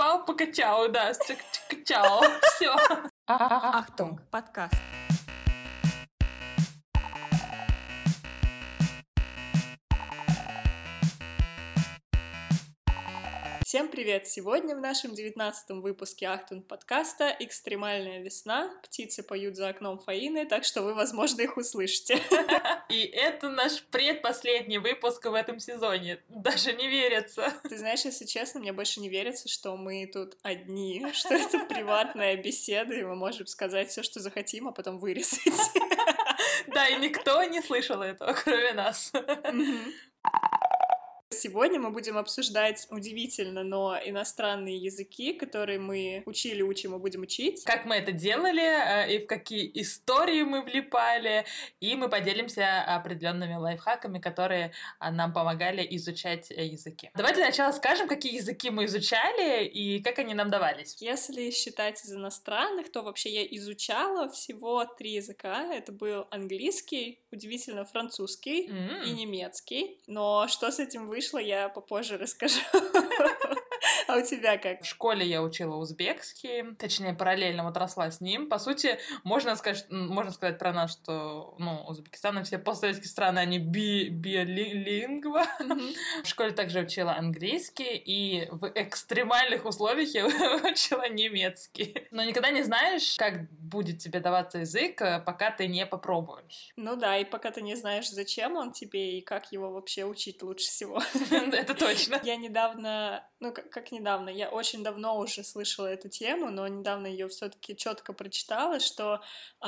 Пау покачал, да, чао, все. Ахтунг, подкаст. Всем привет! Сегодня в нашем девятнадцатом выпуске Ахтунг подкаста «Экстремальная весна». Птицы поют за окном Фаины, так что вы, возможно, их услышите. И это наш предпоследний выпуск в этом сезоне. Даже не верится. Ты знаешь, если честно, мне больше не верится, что мы тут одни, что это приватная беседа, и мы можем сказать все, что захотим, а потом вырезать. Да, и никто не слышал этого, кроме нас. Сегодня мы будем обсуждать удивительно, но иностранные языки, которые мы учили, учим и будем учить. Как мы это делали, э, и в какие истории мы влипали, и мы поделимся определенными лайфхаками, которые а, нам помогали изучать э, языки. Давайте сначала скажем, какие языки мы изучали и как они нам давались. Если считать из иностранных, то вообще я изучала всего три языка. Это был английский, удивительно французский mm. и немецкий. Но что с этим вышло, я попозже расскажу. А у тебя как? В школе я учила узбекский, точнее, параллельно вот росла с ним. По сути, можно сказать, можно сказать про нас, что, ну, Узбекистан и все постсоветские страны, они би биолингва. В школе также учила английский, и в экстремальных условиях я учила немецкий. Но никогда не знаешь, как будет тебе даваться язык, э, пока ты не попробуешь. Ну да, и пока ты не знаешь, зачем он тебе и как его вообще учить лучше всего. Это точно. Я недавно, ну как недавно, я очень давно уже слышала эту тему, но недавно ее все-таки четко прочитала, что э,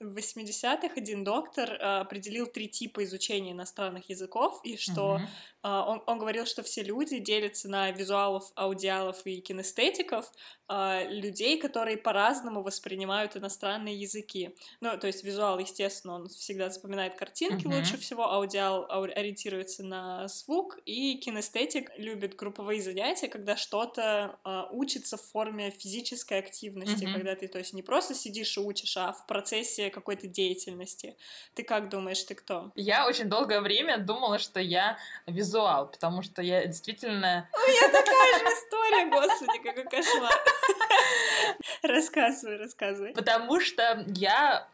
в 80-х один доктор э, определил три типа изучения иностранных языков, и что uh-huh. Э, он, он говорил, что все люди делятся на визуалов, аудиалов и кинестетиков, э, людей, которые по-разному воспринимают иностранные языки. Ну, то есть визуал, естественно, он всегда запоминает картинки uh-huh. лучше всего, аудиал ориентируется на звук, и кинестетик любит групповые занятия, когда что-то э, учится в форме физической активности, uh-huh. когда ты, то есть, не просто сидишь и учишь, а в процессе какой-то деятельности. Ты как думаешь, ты кто? Я очень долгое время думала, что я визуал, потому что я действительно... У меня такая же история, господи, какой кошмар. Рассказывай, рассказывай. Потому что я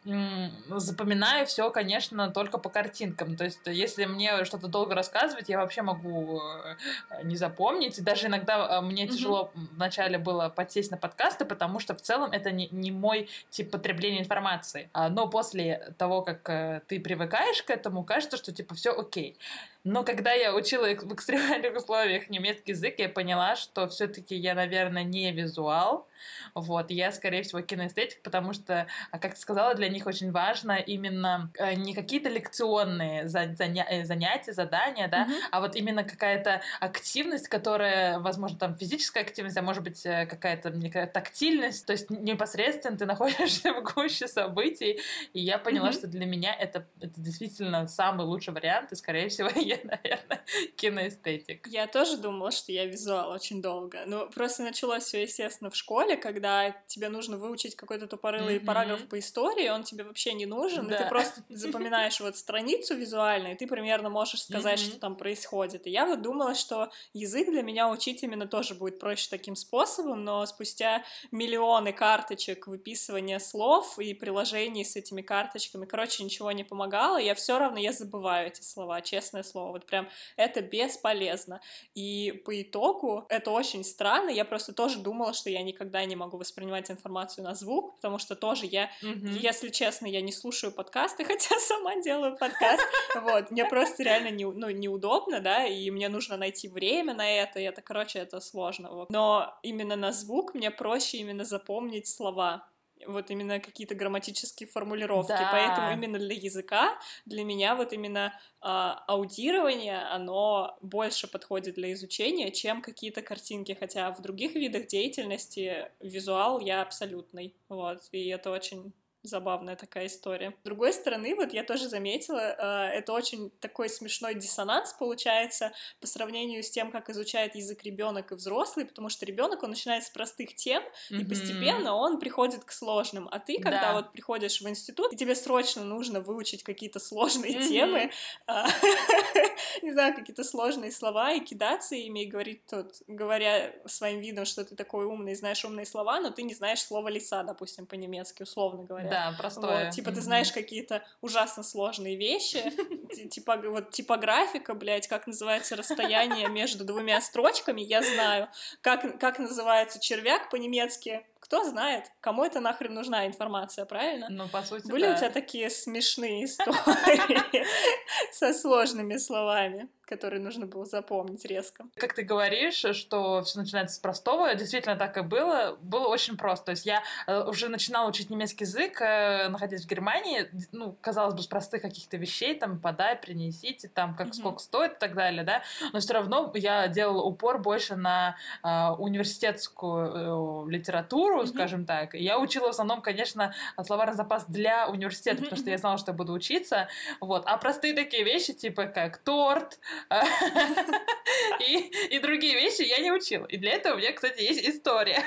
запоминаю все, конечно, только по картинкам. То есть, если мне что-то долго рассказывать, я вообще могу э, не запомнить. И даже иногда э, мне тяжело вначале было подсесть на подкасты, потому что в целом это не, не мой тип потребления информации. А, но после того, как э, ты привыкаешь к этому, кажется, что типа все окей. Но когда я учила в экстремальных условиях немецкий язык, я поняла, что все-таки я, наверное, не визуал. Вот, я, скорее всего, киноэстетик, потому что, а, как ты сказала, для них очень важно именно э, не какие-то лекционные э, занятия, задания, да, mm-hmm. а вот именно какая-то активность, которая, возможно, там физическая активность, а может быть э, какая-то тактильность, то есть непосредственно ты находишься в гуще событий, и я поняла, mm-hmm. что для меня это, это действительно самый лучший вариант, и, скорее всего, я, наверное, киноэстетик. Я тоже думала, что я визуал очень долго, но просто началось все, естественно, в школе, когда тебе нужно выучить какой-то тупорылый mm-hmm. параграф по истории, он тебе вообще не нужен, да. и ты просто запоминаешь вот страницу визуально, и ты примерно можешь сказать, mm-hmm. что там происходит. И я вот думала, что язык для меня учить именно тоже будет проще таким способом, но спустя миллионы карточек выписывания слов и приложений с этими карточками, короче, ничего не помогало, я все равно я забываю эти слова, честное слово, вот прям это бесполезно. И по итогу это очень странно, я просто тоже думала, что я никогда не могу воспринимать информацию на звук, потому что тоже я, mm-hmm. если честно, я не слушаю подкасты, хотя сама делаю подкаст, вот, мне просто реально не, ну, неудобно, да, и мне нужно найти время на это, и это, короче, это сложно, вот. Но именно на звук мне проще именно запомнить слова, вот именно какие-то грамматические формулировки. Да. Поэтому именно для языка, для меня вот именно э, аудирование, оно больше подходит для изучения, чем какие-то картинки. Хотя в других видах деятельности визуал я абсолютный. Вот. И это очень забавная такая история. С другой стороны, вот я тоже заметила, э, это очень такой смешной диссонанс получается по сравнению с тем, как изучает язык ребенок и взрослый, потому что ребенок он начинает с простых тем, mm-hmm. и постепенно он приходит к сложным. А ты, когда да. вот приходишь в институт, и тебе срочно нужно выучить какие-то сложные mm-hmm. темы, а, знаю, какие-то сложные слова и кидаться ими и говорить тут, говоря своим видом, что ты такой умный, знаешь умные слова, но ты не знаешь слова лиса, допустим, по-немецки, условно говоря. Да, простое. Вот, типа, ты знаешь какие-то ужасно сложные вещи, типа, вот типографика, блядь, как называется расстояние между двумя строчками, я знаю. Как, как называется червяк по-немецки, кто знает, кому это нахрен нужна информация, правильно? Ну, по сути, Были да. у тебя такие смешные истории со сложными словами? Который нужно было запомнить резко. Как ты говоришь, что все начинается с простого, действительно так и было. Было очень просто. То есть я э, уже начинала учить немецкий язык, э, находясь в Германии, ну, казалось бы, с простых каких-то вещей, там, подай, принесите, там, как mm-hmm. сколько стоит и так далее, да, но все равно я делала упор больше на э, университетскую э, литературу, mm-hmm. скажем так. Я учила в основном, конечно, словарный запас для университета, mm-hmm. потому что я знала, что я буду учиться, вот. А простые такие вещи, типа как торт, и, другие вещи я не учила. И для этого у меня, кстати, есть история.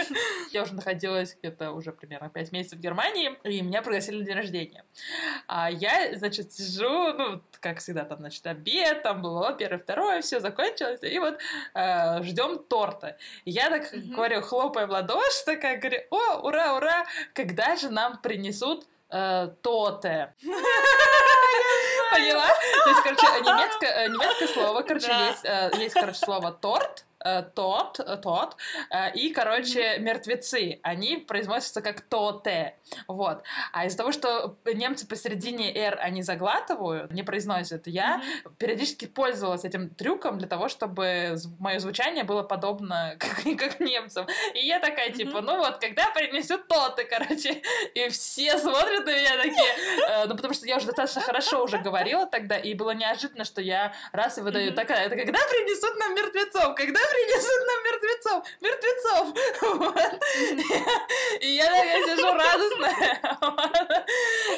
я уже находилась где-то уже примерно 5 месяцев в Германии, и меня пригласили на день рождения. А я, значит, сижу, ну, как всегда, там, значит, обед, там было первое, второе, все закончилось, и вот э, ждем торта. Я так говорю, хлопая в ладоши, такая говорю, о, ура, ура, когда же нам принесут э, то-то? Поняла? То есть, короче, немецкое, э, немецкое слово, короче, есть, э, есть, короче, слово торт, тот, э, тот, э, и, короче, мертвецы, они произносятся как тоте, вот. А из-за того, что немцы посередине «р» они заглатывают, не произносят, я mm-hmm. периодически пользовалась этим трюком для того, чтобы мое звучание было подобно как, как немцам. И я такая, типа, mm-hmm. ну вот, когда принесут тоты, короче, и все смотрят на меня такие, ну, потому что я уже достаточно хорошо уже говорила тогда, и было неожиданно, что я раз и выдаю, такая, это когда принесут нам мертвецов, когда принесут нам мертвецов, мертвецов. Вот. И я такая сижу радостная.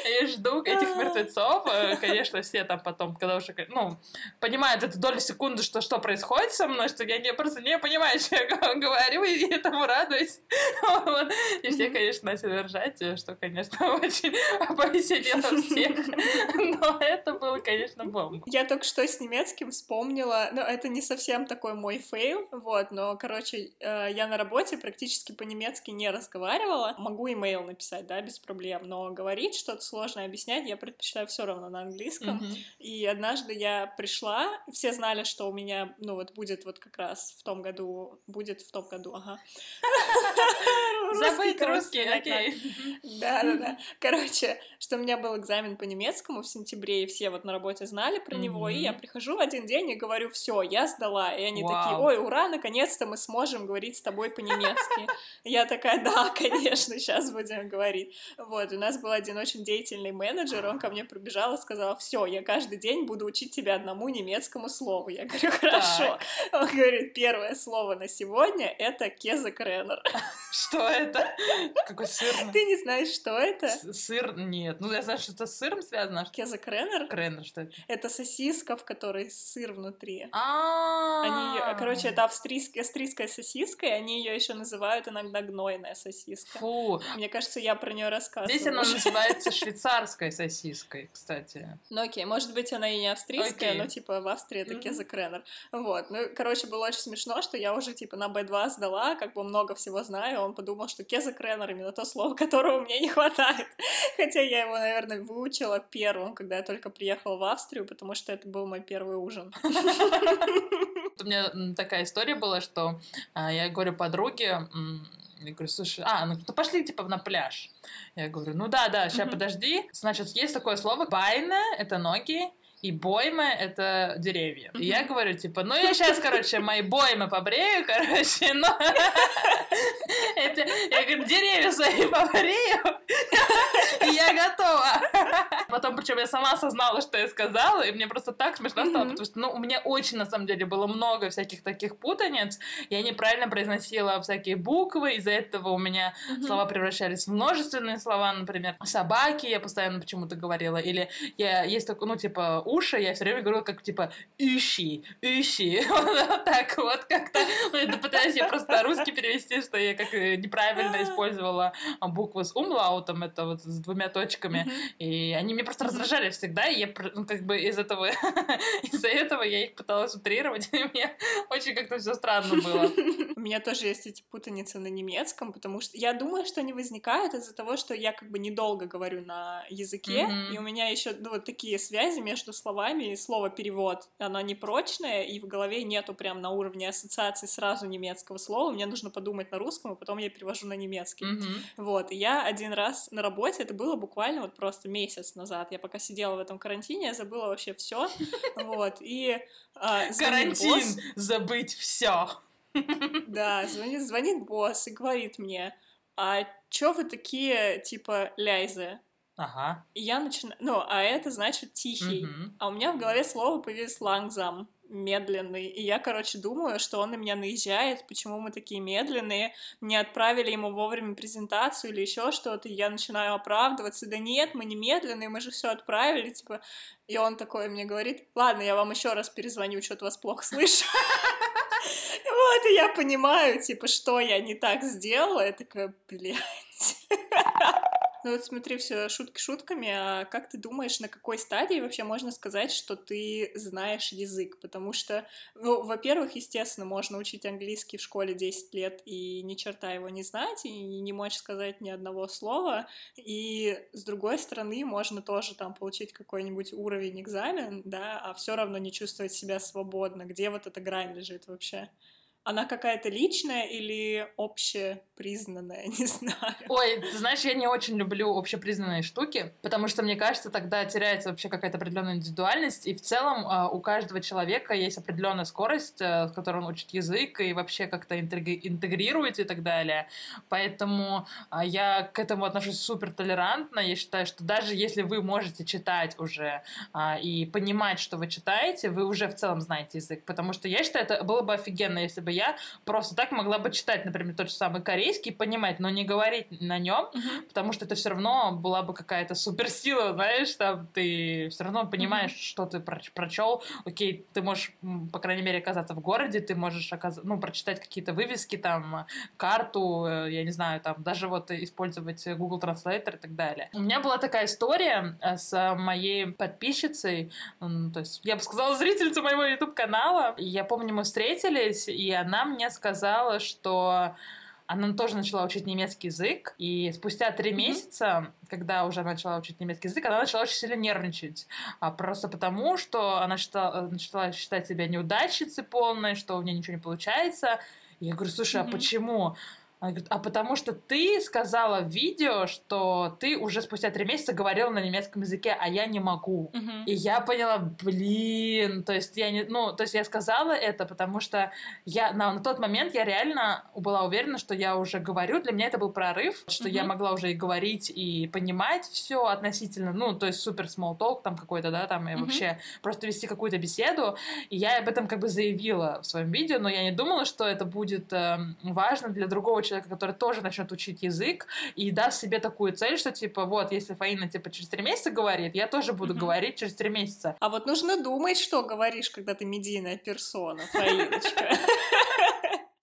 И жду этих мертвецов. Э, конечно, все там потом, когда уже, ну, понимают эту долю секунды, что что происходит со мной, что я не, просто не понимаю, что я говорю, и этому радуюсь. Вот. И все, конечно, начали ржать, что, конечно, очень повеселило всех. Но это было, конечно, бомба. Я только что с немецким вспомнила, но это не совсем такой мой фейл, вот, но, короче, э, я на работе практически по-немецки не разговаривала. Могу имейл написать, да, без проблем, но говорить что-то сложное, объяснять я предпочитаю все равно на английском. Mm-hmm. И однажды я пришла, все знали, что у меня, ну вот будет вот как раз в том году, будет в том году, ага. Забыть русский, окей. Да-да-да. Короче, что у меня был экзамен по немецкому в сентябре, и все вот на работе знали про него, и я прихожу в один день и говорю, все, я сдала. И они такие, ой, ура, наконец-то мы сможем говорить с тобой по-немецки. Я такая, да, конечно, сейчас будем говорить. Вот, у нас был один очень деятельный менеджер, он ко мне пробежал и сказал, все, я каждый день буду учить тебя одному немецкому слову. Я говорю, хорошо. Он говорит, первое слово на сегодня — это кезекренер. Что это? Какой сыр? Ты не знаешь, что это? Сыр? Нет. Ну, я знаю, что это с сыром связано. Кезекренер? Кренер, что это? Это сосиска, в которой сыр внутри. А. Они, короче, это австрийская, австрийская сосиска, и они ее еще называют иногда гнойная сосиска. Фу. Мне кажется, я про нее рассказывала. Здесь она называется швейцарской сосиской, кстати. Ну окей, может быть, она и не австрийская, но типа в Австрии это mm-hmm. кезекренер. Вот. Ну, короче, было очень смешно, что я уже типа на B2 сдала, как бы много всего знаю, он подумал, что кезекренер именно то слово, которого мне не хватает. Хотя я его, наверное, выучила первым, когда я только приехала в Австрию, потому что это был мой первый ужин. У меня такая история была, что а, я говорю подруге, я говорю, слушай, а, ну, ну пошли типа на пляж. Я говорю, ну да, да, сейчас подожди. Значит, есть такое слово байна, это ноги, и боймы — это деревья. И я говорю, типа, ну я сейчас, короче, мои боймы побрею, короче, но... я говорю, деревья свои побрею, и я готова. потом, причем я сама осознала, что я сказала, и мне просто так смешно стало, потому что, ну, у меня очень, на самом деле, было много всяких таких путаниц, я неправильно произносила всякие буквы, из-за этого у меня слова превращались в множественные слова, например, собаки я постоянно почему-то говорила, или я есть такой, ну, типа, уши, я все время говорила как, типа, ищи, ищи, вот так вот как-то, ну, пытаюсь я просто русский перевести, что я как э, неправильно использовала буквы с умлаутом, это вот с двумя точками, и они меня просто раздражали всегда, и я, ну, как бы из этого, из-за этого я их пыталась утрировать, и мне очень как-то все странно было. У меня тоже есть эти путаницы на немецком, потому что я думаю, что они возникают из-за того, что я как бы недолго говорю на языке, и у меня еще ну, вот такие связи между словами, и слово перевод, оно непрочное, и в голове нету прям на уровне ассоциации сразу немецкого слова, мне нужно подумать на русском, а потом я перевожу на немецкий. Mm-hmm. Вот, и я один раз на работе, это было буквально вот просто месяц назад, я пока сидела в этом карантине, я забыла вообще все, вот, и... А, Карантин! Забыть все. Да, звонит, звонит босс и говорит мне, а чё вы такие, типа, ляйзы? Ага. И я начинаю... Ну, а это значит тихий. Угу. А у меня в голове слово появилось лангзам медленный. И я, короче, думаю, что он на меня наезжает, почему мы такие медленные, не отправили ему вовремя презентацию или еще что-то, и я начинаю оправдываться, да нет, мы не медленные, мы же все отправили, типа, и он такой мне говорит, ладно, я вам еще раз перезвоню, что-то вас плохо слышу. Вот, и я понимаю, типа, что я не так сделала, я такая, блядь. Ну вот смотри, все шутки шутками, а как ты думаешь, на какой стадии вообще можно сказать, что ты знаешь язык? Потому что, ну, во-первых, естественно, можно учить английский в школе 10 лет и ни черта его не знать, и не мочь сказать ни одного слова, и с другой стороны, можно тоже там получить какой-нибудь уровень экзамен, да, а все равно не чувствовать себя свободно. Где вот эта грань лежит вообще? она какая-то личная или общепризнанная, не знаю. Ой, ты знаешь, я не очень люблю общепризнанные штуки, потому что, мне кажется, тогда теряется вообще какая-то определенная индивидуальность, и в целом а, у каждого человека есть определенная скорость, э, с которой он учит язык и вообще как-то интегрирует и так далее. Поэтому а, я к этому отношусь супер толерантно. Я считаю, что даже если вы можете читать уже а, и понимать, что вы читаете, вы уже в целом знаете язык, потому что я считаю, это было бы офигенно, если бы я просто так могла бы читать, например, тот же самый корейский, понимать, но не говорить на нем, потому что это все равно была бы какая-то суперсила, знаешь, там ты все равно понимаешь, uh-huh. что ты про- прочел. Окей, ты можешь, по крайней мере, оказаться в городе, ты можешь оказ... ну, прочитать какие-то вывески, там, карту, э, я не знаю, там, даже вот использовать Google Translator и так далее. У меня была такая история э, с моей подписчицей, то есть, я бы сказала, зрительницей моего YouTube-канала. Я помню, мы встретились, и она мне сказала, что она тоже начала учить немецкий язык, и спустя три mm-hmm. месяца, когда уже начала учить немецкий язык, она начала очень сильно нервничать. А просто потому, что она считала, начала считать себя неудачницей полной, что у нее ничего не получается. И я говорю, слушай, mm-hmm. а почему? Она говорит, а потому что ты сказала в видео, что ты уже спустя три месяца говорила на немецком языке, а я не могу. Uh-huh. И я поняла, блин, то есть я не, ну, то есть я сказала это, потому что я на, на тот момент я реально была уверена, что я уже говорю. Для меня это был прорыв, что uh-huh. я могла уже и говорить, и понимать все относительно, ну, то есть супер small talk там какой-то, да, там, и uh-huh. вообще просто вести какую-то беседу. И я об этом как бы заявила в своем видео, но я не думала, что это будет э, важно для другого человека человека, который тоже начнет учить язык и даст себе такую цель, что типа вот, если Фаина типа через три месяца говорит, я тоже буду mm-hmm. говорить через три месяца. А вот нужно думать, что говоришь, когда ты медийная персона, Фаиночка.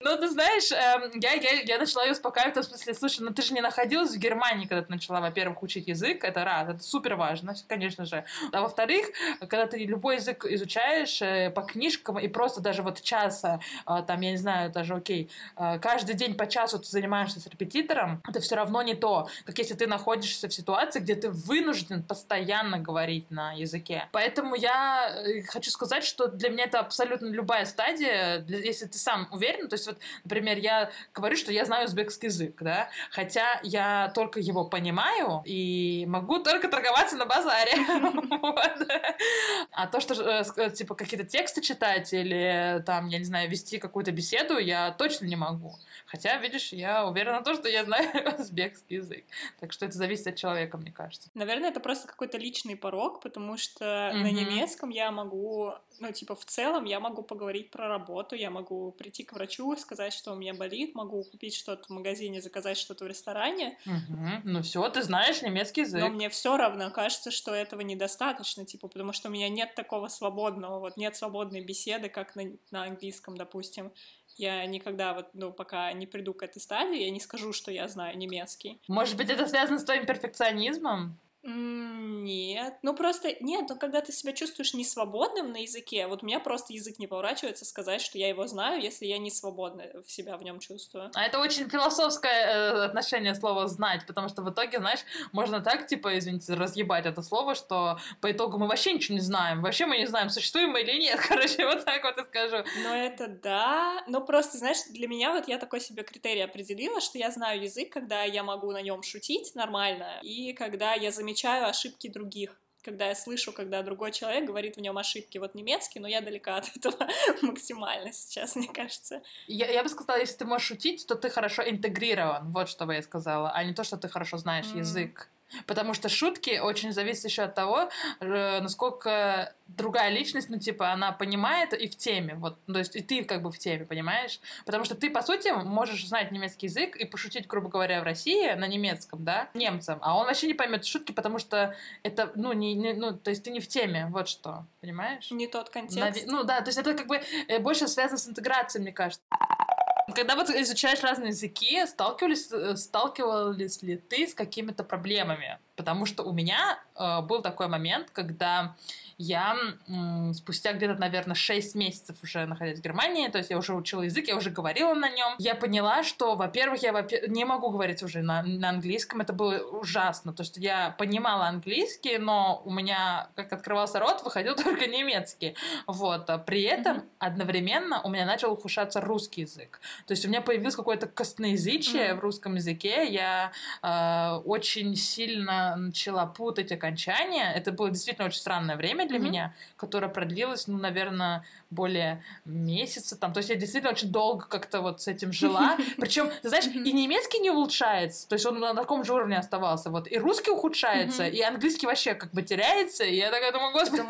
Ну, ты знаешь, э, я, я, я начала ее успокаивать, в смысле, слушай, ну ты же не находилась в Германии, когда ты начала, во-первых, учить язык, это раз, это супер важно, конечно же. А во-вторых, когда ты любой язык изучаешь э, по книжкам и просто даже вот часа, э, там, я не знаю, даже, окей, э, каждый день по часу ты занимаешься с репетитором, это все равно не то, как если ты находишься в ситуации, где ты вынужден постоянно говорить на языке. Поэтому я хочу сказать, что для меня это абсолютно любая стадия, если ты сам уверен, то есть вот например, я говорю, что я знаю узбекский язык, да, хотя я только его понимаю и могу только торговаться на базаре. А то, что, э, типа, какие-то тексты читать или, там, я не знаю, вести какую-то беседу, я точно не могу. Хотя, видишь, я уверена в том, что я знаю узбекский язык. Так что это зависит от человека, мне кажется. Наверное, это просто какой-то личный порог, потому что mm-hmm. на немецком я могу, ну, типа, в целом я могу поговорить про работу, я могу прийти к врачу, сказать, что у меня болит, могу купить что-то в магазине, заказать что-то в ресторане. Mm-hmm. Ну все, ты знаешь немецкий язык. Но мне все равно кажется, что этого недостаточно, типа, потому что у меня нет такого свободного, вот нет свободной беседы, как на, на английском, допустим. Я никогда вот, ну, пока не приду к этой стадии, я не скажу, что я знаю немецкий. Может быть, это связано с твоим перфекционизмом? Нет, ну просто нет, ну когда ты себя чувствуешь не свободным на языке, вот у меня просто язык не поворачивается сказать, что я его знаю, если я не свободно в себя в нем чувствую. А это очень философское э, отношение слова знать, потому что в итоге, знаешь, можно так, типа, извините, разъебать это слово, что по итогу мы вообще ничего не знаем, вообще мы не знаем, существуем мы или нет, короче, вот так вот и скажу. Ну это да, но просто, знаешь, для меня вот я такой себе критерий определила, что я знаю язык, когда я могу на нем шутить нормально, и когда я замечаю замечаю ошибки других когда я слышу, когда другой человек говорит в нем ошибки. Вот немецкий, но я далека от этого максимально сейчас, мне кажется. Я, я бы сказала, если ты можешь шутить, то ты хорошо интегрирован, вот что бы я сказала, а не то, что ты хорошо знаешь mm. язык. Потому что шутки очень зависят еще от того, э, насколько другая личность, ну, типа, она понимает и в теме, вот, то есть и ты как бы в теме, понимаешь? Потому что ты, по сути, можешь знать немецкий язык и пошутить, грубо говоря, в России на немецком, да, немцам, а он вообще не поймет шутки, потому что это, ну, не, не ну, то есть ты не в теме, вот что, понимаешь? Не тот контекст. Нави- ну, да, то есть это как бы э, больше связано с интеграцией, мне кажется. Когда вот изучаешь разные языки, сталкивались, э, сталкивались ли ты с какими-то проблемами? Потому что у меня э, был такой момент, когда я спустя где-то, наверное, 6 месяцев уже находясь в Германии, то есть я уже учила язык, я уже говорила на нем, я поняла, что, во-первых, я во не могу говорить уже на, на английском, это было ужасно, то, что я понимала английский, но у меня, как открывался рот, выходил только немецкий, вот, а при этом mm-hmm. одновременно у меня начал ухудшаться русский язык, то есть у меня появилось какое-то косноязычие mm-hmm. в русском языке, я э, очень сильно начала путать окончания, это было действительно очень странное время для mm-hmm. меня, которое продлилось, ну, наверное, более месяца там. То есть я действительно очень долго как-то вот с этим жила. Причем, ты знаешь, и немецкий не улучшается, то есть он на таком же уровне оставался. Вот и русский ухудшается, и английский вообще как бы теряется. И я такая думаю, господи.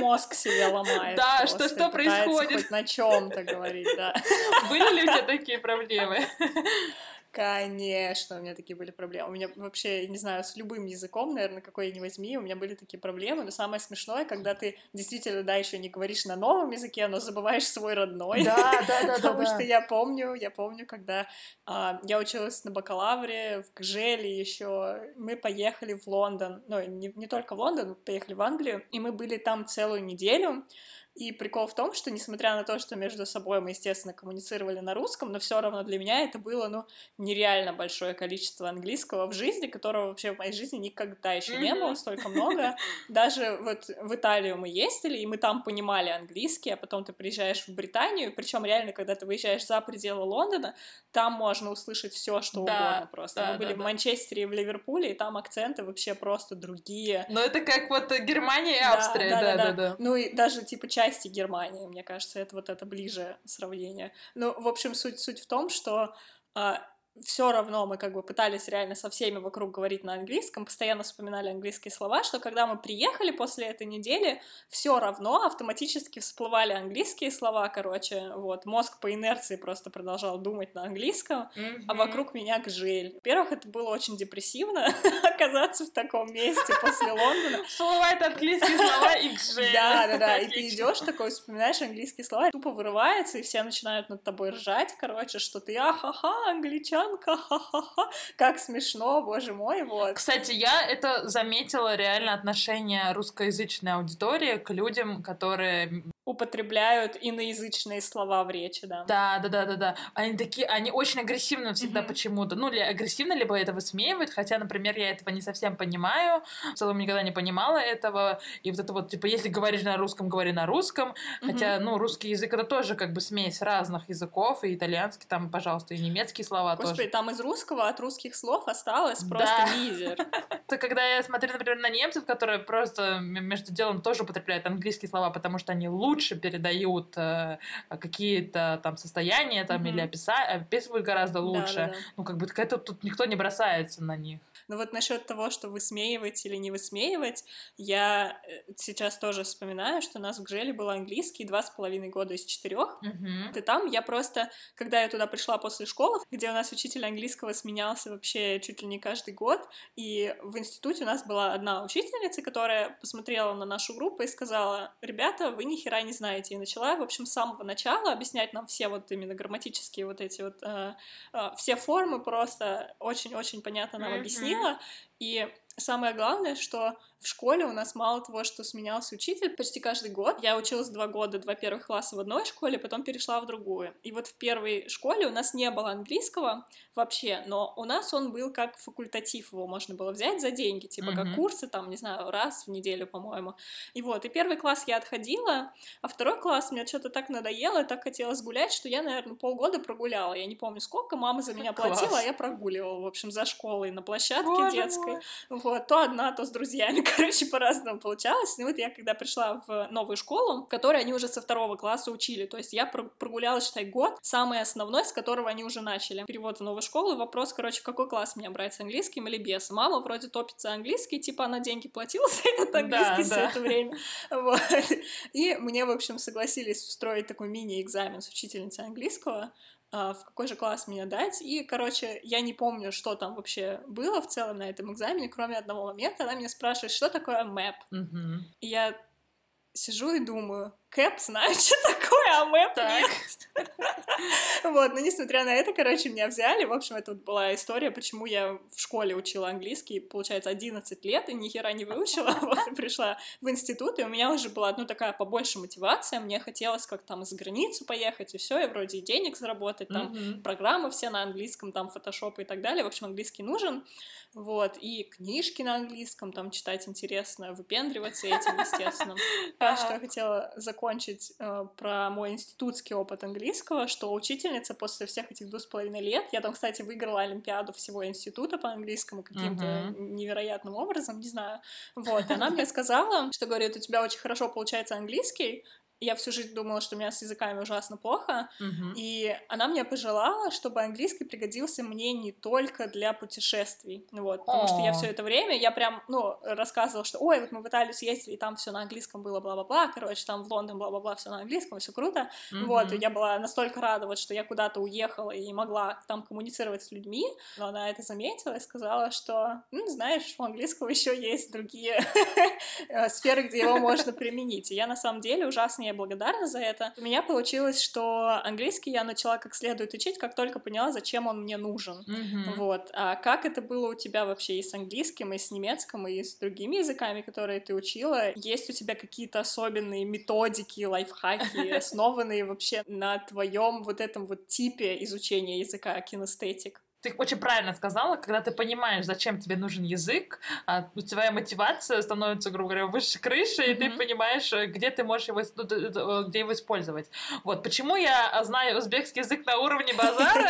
Мозг себе ломает. Да, что что происходит? На чем-то говорить, да. Были ли у тебя такие проблемы? Конечно, у меня такие были проблемы. У меня вообще, не знаю, с любым языком, наверное, какой я не возьми, у меня были такие проблемы. Но самое смешное, когда ты действительно, да, еще не говоришь на новом языке, но забываешь свой родной. Да, да, да. Потому что я помню, я помню, когда а, я училась на бакалавре в Гжеле еще, мы поехали в Лондон, ну, не, не только в Лондон, мы поехали в Англию, и мы были там целую неделю. И прикол в том, что несмотря на то, что между собой мы, естественно, коммуницировали на русском, но все равно для меня это было, ну, нереально большое количество английского в жизни, которого вообще в моей жизни никогда еще не было столько много. Даже вот в Италию мы ездили, и мы там понимали английский, а потом ты приезжаешь в Британию, причем реально, когда ты выезжаешь за пределы Лондона, там можно услышать все, что да, угодно просто. Да, мы были да, в Манчестере и в Ливерпуле, и там акценты вообще просто другие. Но это как вот Германия и Австрия, да-да-да. Ну и даже типа части Германии, мне кажется, это вот это ближе сравнение. Ну, в общем, суть, суть в том, что а, все равно мы как бы пытались реально со всеми вокруг говорить на английском, постоянно вспоминали английские слова, что когда мы приехали после этой недели, все равно автоматически всплывали английские слова, короче, вот, мозг по инерции просто продолжал думать на английском, mm-hmm. а вокруг меня гжель. Во-первых, это было очень депрессивно оказаться в таком месте после Лондона. Всплывают английские слова и гжель. Да, да, да, и ты идешь такой, вспоминаешь английские слова, тупо вырывается, и все начинают над тобой ржать, короче, что ты ахаха, англичан, ха-ха-ха, как смешно, боже мой, вот. Кстати, я это заметила реально отношение русскоязычной аудитории к людям, которые употребляют иноязычные слова в речи, да. Да, да, да, да, да. Они такие, они очень агрессивно всегда mm-hmm. почему-то. Ну, ли агрессивно, либо это высмеивают, хотя, например, я этого не совсем понимаю, в целом никогда не понимала этого. И вот это вот, типа, если говоришь на русском, говори на русском. Mm-hmm. Хотя, ну, русский язык это тоже как бы смесь разных языков, и итальянский там, пожалуйста, и немецкие слова Господи, тоже. там из русского от русских слов осталось просто да. мизер. Это когда я смотрю, например, на немцев, которые просто между делом тоже употребляют английские слова, потому что они лучше лучше передают э, какие-то там состояния там, mm-hmm. или описа- описывают гораздо лучше. Да, да, да. Ну, как бы это тут никто не бросается на них. Но вот насчет того, что высмеивать или не высмеивать, я э, сейчас тоже вспоминаю, что у нас в Гжеле был английский два с половиной года из четырех. Uh-huh. И там я просто, когда я туда пришла после школы, где у нас учитель английского сменялся вообще чуть ли не каждый год, и в институте у нас была одна учительница, которая посмотрела на нашу группу и сказала, ребята, вы ни хера не знаете. И начала, в общем, с самого начала объяснять нам все вот именно грамматические вот эти вот, э, э, все формы просто очень-очень понятно нам uh-huh. объяснила. yeah. И самое главное, что в школе у нас мало того, что сменялся учитель почти каждый год. Я училась два года, два первых класса в одной школе, потом перешла в другую. И вот в первой школе у нас не было английского вообще, но у нас он был как факультатив, его можно было взять за деньги, типа mm-hmm. как курсы, там, не знаю, раз в неделю, по-моему. И вот, и первый класс я отходила, а второй класс мне что-то так надоело, так хотелось гулять, что я, наверное, полгода прогуляла. Я не помню сколько, мама за меня платила, а я прогуливала, в общем, за школой на площадке Боже детской. Мой. Вот, то одна, то с друзьями, короче, по-разному получалось. И вот я, когда пришла в новую школу, в которой они уже со второго класса учили, то есть я прогуляла, считай, год, самый основной, с которого они уже начали. Перевод в новую школу, вопрос, короче, в какой класс меня брать, с английским или без? Мама вроде топится английский, типа она деньги платила за этот английский да, все да. это время. Вот. И мне, в общем, согласились устроить такой мини-экзамен с учительницей английского. А, в какой же класс меня дать. И, короче, я не помню, что там вообще было в целом на этом экзамене, кроме одного момента. Она меня спрашивает, что такое map. Mm-hmm. И я сижу и думаю, Кэп знает, что такое, а Мэп нет. Вот, но несмотря на это, короче, меня взяли. В общем, это вот была история, почему я в школе учила английский, получается, 11 лет, и ни хера не выучила. Вот, пришла в институт, и у меня уже была, ну, такая побольше мотивация. Мне хотелось как там за границу поехать, и все, и вроде и денег заработать, там, программы все на английском, там, фотошоп и так далее. В общем, английский нужен. Вот, и книжки на английском, там, читать интересно, выпендриваться этим, естественно. Что я хотела закончить закончить э, про мой институтский опыт английского, что учительница после всех этих двух с половиной лет, я там, кстати, выиграла Олимпиаду всего института по английскому каким-то uh-huh. невероятным образом, не знаю. Вот, она мне сказала, что, говорит, у тебя очень хорошо получается английский, я всю жизнь думала, что у меня с языками ужасно плохо, uh-huh. и она мне пожелала, чтобы английский пригодился мне не только для путешествий, вот, потому oh. что я все это время, я прям, ну, рассказывала, что, ой, вот мы в Италию съездили, и там все на английском было, бла-бла-бла, короче, там в Лондон, бла-бла-бла, все на английском, все круто, uh-huh. вот, и я была настолько рада, вот, что я куда-то уехала и могла там коммуницировать с людьми, но она это заметила и сказала, что, ну, знаешь, у английского еще есть другие э, сферы, где его можно применить, и я на самом деле ужасно я благодарна за это. У меня получилось, что английский я начала как следует учить, как только поняла, зачем он мне нужен. Mm-hmm. Вот. А как это было у тебя вообще и с английским, и с немецким, и с другими языками, которые ты учила? Есть у тебя какие-то особенные методики, лайфхаки, основанные вообще на твоем вот этом вот типе изучения языка кинестетик? Ты очень правильно сказала, когда ты понимаешь, зачем тебе нужен язык, а твоя мотивация становится, грубо говоря, выше крыши, mm-hmm. и ты понимаешь, э, где ты можешь его, э, где его использовать. Вот, почему я знаю узбекский язык на уровне базара,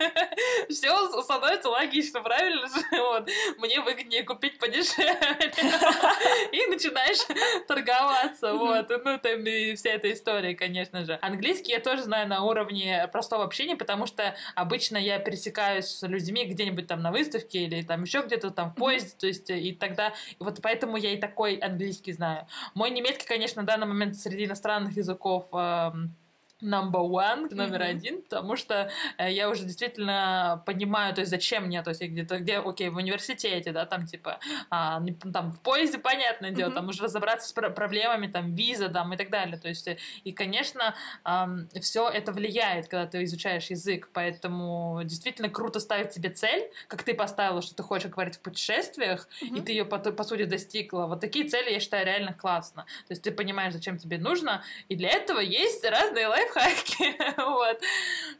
все становится логично, правильно же? Вот. Мне выгоднее купить подешевле. И начинаешь торговаться, вот. Ну, там и вся эта история, конечно же. Английский я тоже знаю на уровне простого общения, потому что обычно я пересекаю встречаюсь с людьми где-нибудь там на выставке или там еще где-то там в поезде, то есть и тогда, и вот поэтому я и такой английский знаю. Мой немецкий, конечно, на данный момент среди иностранных языков э, number one, номер mm-hmm. один, потому что э, я уже действительно понимаю, то есть зачем мне, то есть где-то, где, окей, в университете, да, там типа, а, там в поезде, понятное дело, mm-hmm. там уже разобраться с пр- проблемами, там, виза, там, и так далее, то есть, э, и, конечно, все это влияет, когда ты изучаешь язык, поэтому действительно круто ставить себе цель, как ты поставила, что ты хочешь говорить в путешествиях, mm-hmm. и ты ее, по, по сути, достигла. Вот такие цели, я считаю, реально классно. То есть ты понимаешь, зачем тебе нужно, и для этого есть разные лайфхаки. вот.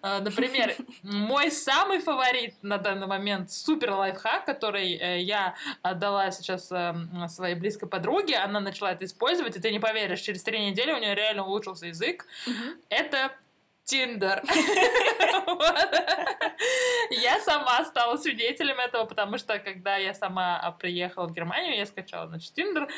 А, например, мой самый фаворит на данный момент супер лайфхак, который э, я отдала сейчас эм, своей близкой подруге, она начала это использовать, и ты не поверишь, через три недели у нее реально улучшился язык. Это Тиндер. Я сама стала свидетелем этого, потому что когда я сама приехала в Германию, я скачала, значит, Тиндер,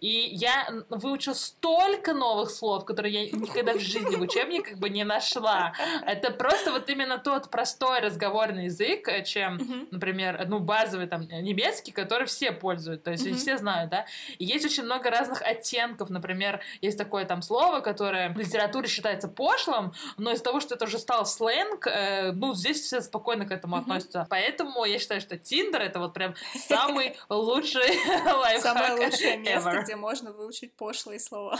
и я выучила столько новых слов, которые я никогда в жизни в учебниках бы не нашла. Это просто вот именно тот простой разговорный язык, э, чем, например, ну, базовый там немецкий, который все пользуют, то есть все знают, да. И есть очень много разных оттенков, например, есть такое там слово, которое в литературе считается пошлым, но из-за того, что это уже стал сленг, э, ну, здесь все спокойно к этому mm-hmm. относятся. Поэтому я считаю, что Тиндер это вот прям самый лучший лайфхак Самое лучшее место, где можно выучить пошлые слова.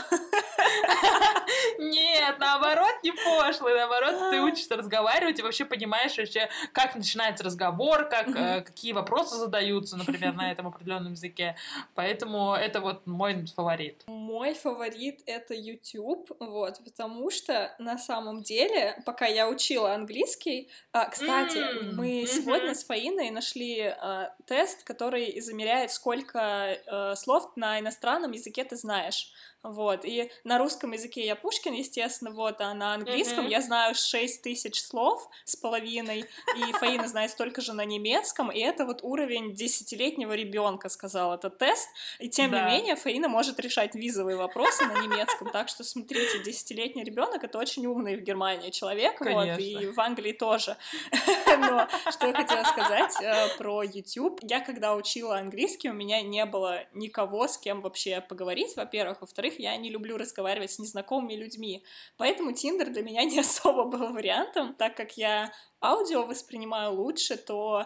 Нет, наоборот, не пошлые, наоборот, ты учишься разговаривать и вообще понимаешь вообще, как начинается разговор, как, э, какие вопросы задаются, например, на этом определенном языке. Поэтому это вот мой фаворит. Мой фаворит — это YouTube, вот, потому что на самом деле деле, пока я учила английский, а, кстати, mm-hmm. мы сегодня с Фаиной нашли а, тест, который замеряет, сколько а, слов на иностранном языке ты знаешь. Вот, и на русском языке я Пушкин, естественно, вот, а на английском mm-hmm. я знаю 6 тысяч слов с половиной, и Фаина знает столько же на немецком, и это вот уровень десятилетнего ребенка, сказал этот тест, и тем да. не менее Фаина может решать визовые вопросы на немецком, так что смотрите, десятилетний ребенок это очень умный в Германии человек, Конечно. вот, и в Англии тоже. Но что я хотела сказать э, про YouTube, я когда учила английский, у меня не было никого, с кем вообще поговорить, во-первых, во-вторых, во-вторых, я не люблю разговаривать с незнакомыми людьми. Поэтому Тиндер для меня не особо был вариантом, так как я аудио воспринимаю лучше, то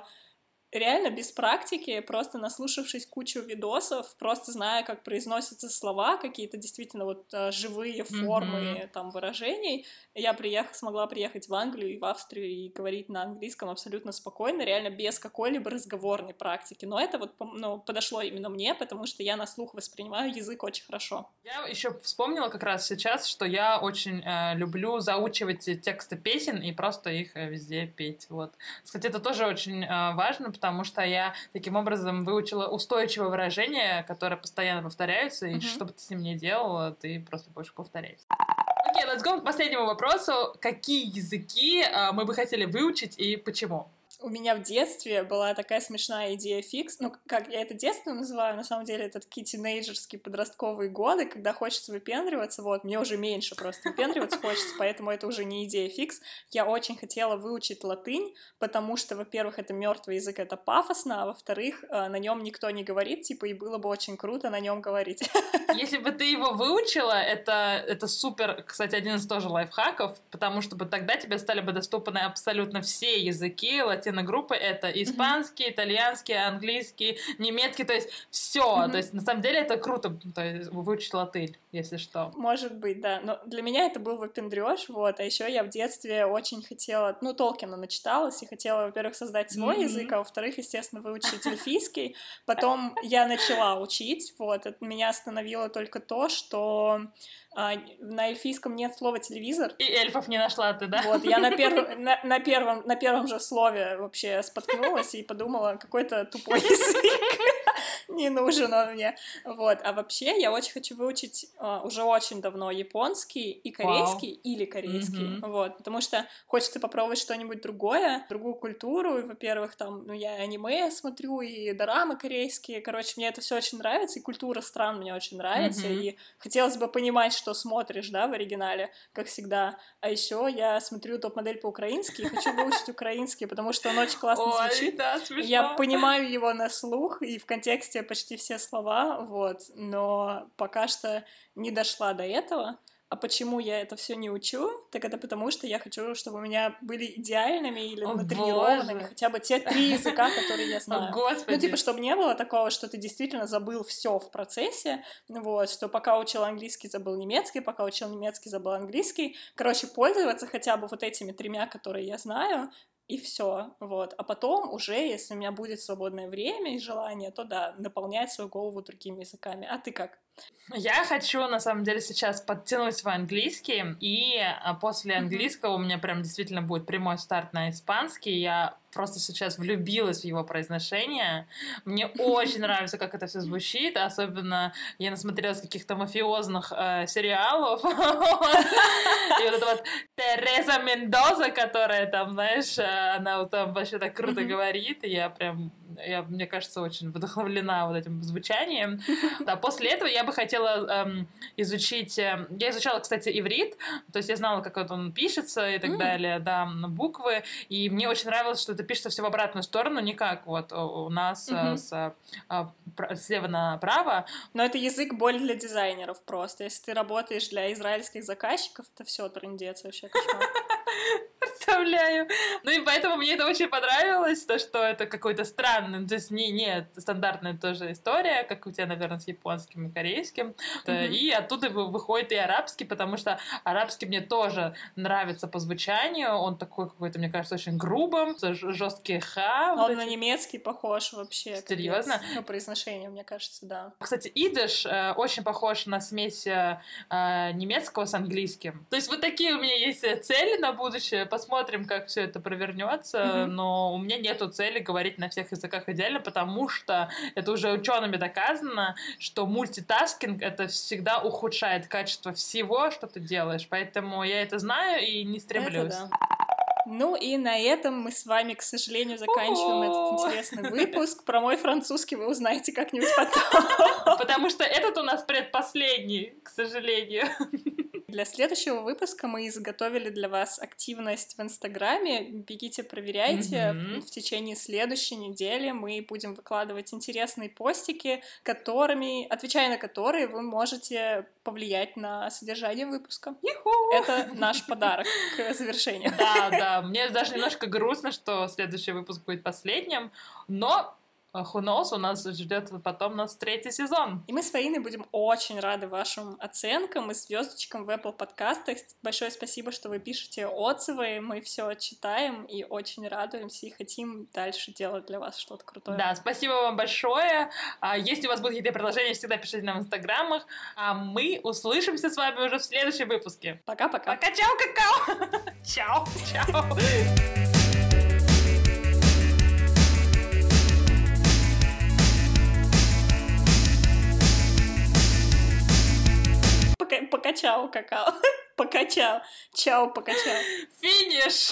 реально без практики, просто наслушавшись кучу видосов, просто зная, как произносятся слова, какие-то действительно вот э, живые формы mm-hmm. там выражений, я приехала, смогла приехать в Англию и в Австрию и говорить на английском абсолютно спокойно, реально без какой-либо разговорной практики. Но это вот ну, подошло именно мне, потому что я на слух воспринимаю язык очень хорошо. Я еще вспомнила как раз сейчас, что я очень э, люблю заучивать тексты песен и просто их э, везде петь. Вот. Кстати, это тоже очень э, важно, потому что я таким образом выучила устойчивое выражение, которое постоянно повторяется, и mm-hmm. что бы ты с ним ни делала, ты просто больше повторяешь. Окей, okay, let's go к последнему вопросу. Какие языки uh, мы бы хотели выучить и почему? У меня в детстве была такая смешная идея фикс, ну, как я это детство называю, на самом деле это такие тинейджерские подростковые годы, когда хочется выпендриваться, вот, мне уже меньше просто выпендриваться хочется, поэтому это уже не идея фикс. Я очень хотела выучить латынь, потому что, во-первых, это мертвый язык, это пафосно, а во-вторых, э, на нем никто не говорит, типа, и было бы очень круто на нем говорить. Если бы ты его выучила, это, это супер, кстати, один из тоже лайфхаков, потому что бы тогда тебе стали бы доступны абсолютно все языки, латин группы это испанский, итальянский, английский, немецкий, то есть все. То есть на самом деле это круто, то есть выучить латынь, если что. Может быть, да. Но для меня это был выпендрёж, вот. А еще я в детстве очень хотела, ну, Толкина начиталась и хотела, во-первых, создать свой mm-hmm. язык, а во-вторых, естественно, выучить эльфийский. Потом я начала учить, вот. Меня остановило только то, что а, на эльфийском нет слова телевизор. И эльфов не нашла ты, да? Вот, я на, перв... на, на, первом, на первом же слове вообще споткнулась и подумала, какой-то тупой язык. Не нужен он мне. Вот. А вообще я очень хочу выучить а, уже очень давно японский и корейский wow. или корейский. Mm-hmm. Вот. Потому что хочется попробовать что-нибудь другое, другую культуру. И, во-первых, там, ну, я аниме смотрю, и дорамы корейские. Короче, мне это все очень нравится, и культура стран мне очень нравится. Mm-hmm. И хотелось бы понимать, что смотришь, да, в оригинале, как всегда. А еще я смотрю топ-модель по-украински и хочу выучить украинский, потому что он очень классно Ой, звучит. Да, я понимаю его на слух и в контексте почти все слова, вот, но пока что не дошла до этого. А почему я это все не учу? Так это потому, что я хочу, чтобы у меня были идеальными или О, натренированными боже. хотя бы те три языка, которые я знаю. О, Господи. Ну, типа, чтобы не было такого, что ты действительно забыл все в процессе, вот, что пока учил английский, забыл немецкий, пока учил немецкий, забыл английский. Короче, пользоваться хотя бы вот этими тремя, которые я знаю, и все, вот. А потом уже, если у меня будет свободное время и желание, то да, наполнять свою голову другими языками. А ты как? Я хочу, на самом деле, сейчас подтянуть свой английский, и а, после английского у меня прям действительно будет прямой старт на испанский. Я просто сейчас влюбилась в его произношение. Мне очень нравится, как это все звучит, особенно я насмотрелась каких-то мафиозных э, сериалов. И вот эта вот Тереза Мендоза, которая там, знаешь, э, она вот там вообще так круто говорит, и я прям я, мне кажется, очень вдохновлена вот этим звучанием. Да, после этого я бы хотела эм, изучить... Э, я изучала, кстати, иврит, то есть я знала, как вот он пишется и так mm. далее, да, буквы, и мне очень нравилось, что это пишется все в обратную сторону, не как вот у нас mm-hmm. с, э, слева направо. Но это язык боль для дизайнеров просто. Если ты работаешь для израильских заказчиков, это все трендец вообще кошмар. Представляю. Ну и поэтому мне это очень понравилось, то, что это какой-то странный, то есть не, не стандартная тоже история, как у тебя, наверное, с японским и корейским. Mm-hmm. И оттуда выходит и арабский, потому что арабский мне тоже нравится по звучанию. Он такой какой-то, мне кажется, очень грубым, жесткий ха. Он на немецкий похож вообще. Серьезно? Ну, произношение, мне кажется, да. Кстати, идыш э, очень похож на смесь э, э немецкого с английским. То есть вот такие у меня есть цели на будущее. Посмотрим, как все это провернется. Mm-hmm. Но у меня нету цели говорить на всех языках идеально, потому что это уже учеными доказано, что мультитаскинг это всегда ухудшает качество всего, что ты делаешь. Поэтому я это знаю и не стремлюсь. Это да. Ну и на этом мы с вами, к сожалению, заканчиваем этот интересный выпуск. Про мой французский вы узнаете как-нибудь потом. Потому что этот у нас предпоследний, к сожалению. Для следующего выпуска мы изготовили для вас активность в Инстаграме. Бегите, проверяйте. Mm-hmm. В течение следующей недели мы будем выкладывать интересные постики, которыми, отвечая на которые, вы можете повлиять на содержание выпуска. Ю-ху! Это наш подарок к завершению. Да, да. Мне даже немножко грустно, что следующий выпуск будет последним, но who knows, у нас ждет потом нас третий сезон. И мы с Фаиной будем очень рады вашим оценкам и звездочкам в Apple подкастах. Большое спасибо, что вы пишете отзывы, мы все читаем и очень радуемся и хотим дальше делать для вас что-то крутое. Да, спасибо вам большое. А, если у вас будут какие-то предложения, всегда пишите нам в инстаграмах. А мы услышимся с вами уже в следующем выпуске. Пока-пока. Пока, чао, какао. Чао, чао. Покачал какао. Покачал. Чао, покачал. Финиш!